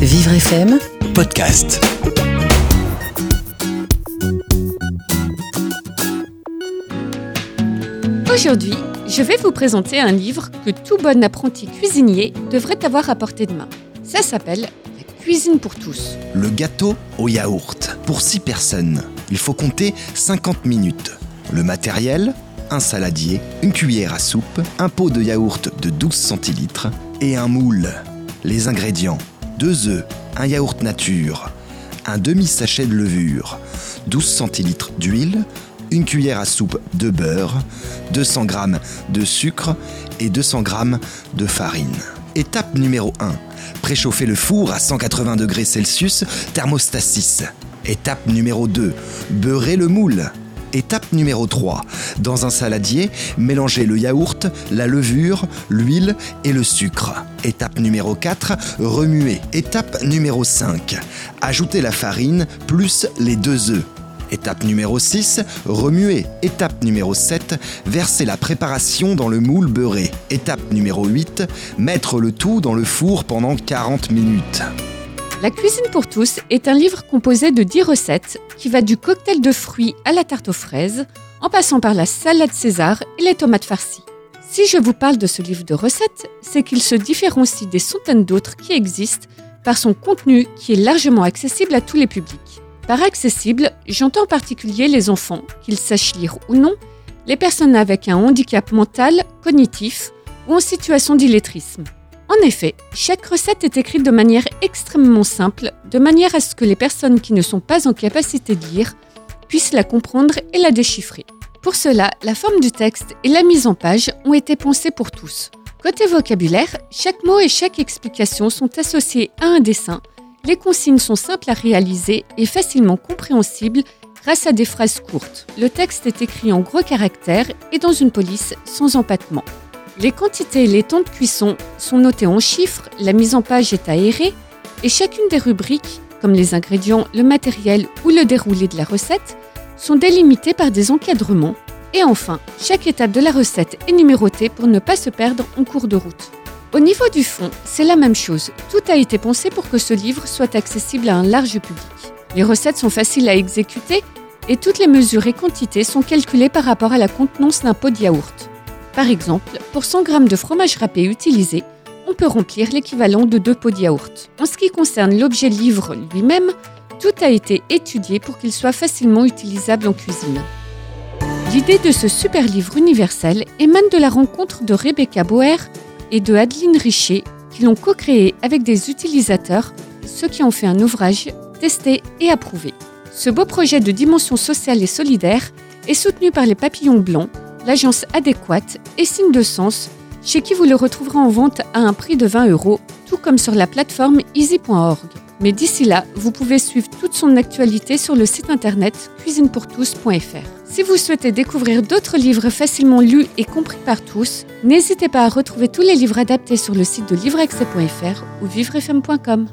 Vivre FM, podcast. Aujourd'hui, je vais vous présenter un livre que tout bon apprenti cuisinier devrait avoir à portée de main. Ça s'appelle La cuisine pour tous. Le gâteau au yaourt. Pour 6 personnes, il faut compter 50 minutes. Le matériel un saladier, une cuillère à soupe, un pot de yaourt de 12 centilitres et un moule. Les ingrédients 2 œufs, un yaourt nature, un demi-sachet de levure, 12 centilitres d'huile, une cuillère à soupe de beurre, 200 g de sucre et 200 g de farine. Étape numéro 1. Préchauffer le four à 180 degrés Celsius, thermostat 6. Étape numéro 2. Beurrer le moule. Étape numéro 3. Dans un saladier, mélangez le yaourt, la levure, l'huile et le sucre. Étape numéro 4. Remuer. Étape numéro 5. Ajoutez la farine plus les deux œufs. Étape numéro 6, remuer. Étape numéro 7, verser la préparation dans le moule beurré. Étape numéro 8, mettre le tout dans le four pendant 40 minutes. La cuisine pour tous est un livre composé de 10 recettes qui va du cocktail de fruits à la tarte aux fraises, en passant par la salade César et les tomates farcies. Si je vous parle de ce livre de recettes, c'est qu'il se différencie des centaines d'autres qui existent par son contenu qui est largement accessible à tous les publics. Par accessible, j'entends en particulier les enfants, qu'ils sachent lire ou non, les personnes avec un handicap mental, cognitif ou en situation d'illettrisme. En effet, chaque recette est écrite de manière extrêmement simple, de manière à ce que les personnes qui ne sont pas en capacité de lire puissent la comprendre et la déchiffrer. Pour cela, la forme du texte et la mise en page ont été pensées pour tous. Côté vocabulaire, chaque mot et chaque explication sont associés à un dessin. Les consignes sont simples à réaliser et facilement compréhensibles grâce à des phrases courtes. Le texte est écrit en gros caractères et dans une police sans empattement. Les quantités et les temps de cuisson sont notés en chiffres, la mise en page est aérée et chacune des rubriques, comme les ingrédients, le matériel ou le déroulé de la recette, sont délimitées par des encadrements. Et enfin, chaque étape de la recette est numérotée pour ne pas se perdre en cours de route. Au niveau du fond, c'est la même chose. Tout a été pensé pour que ce livre soit accessible à un large public. Les recettes sont faciles à exécuter et toutes les mesures et quantités sont calculées par rapport à la contenance d'un pot de yaourt. Par exemple, pour 100 g de fromage râpé utilisé, on peut remplir l'équivalent de deux pots de yaourt. En ce qui concerne l'objet livre lui-même, tout a été étudié pour qu'il soit facilement utilisable en cuisine. L'idée de ce super livre universel émane de la rencontre de Rebecca Boer et de Adeline Richer qui l'ont co-créé avec des utilisateurs, ceux qui ont fait un ouvrage testé et approuvé. Ce beau projet de dimension sociale et solidaire est soutenu par les Papillons Blancs, l'agence adéquate et signe de sens, chez qui vous le retrouverez en vente à un prix de 20 euros, tout comme sur la plateforme easy.org. Mais d'ici là, vous pouvez suivre toute son actualité sur le site internet cuisinepourtous.fr. Si vous souhaitez découvrir d'autres livres facilement lus et compris par tous, n'hésitez pas à retrouver tous les livres adaptés sur le site de livreaccès.fr ou vivrefm.com.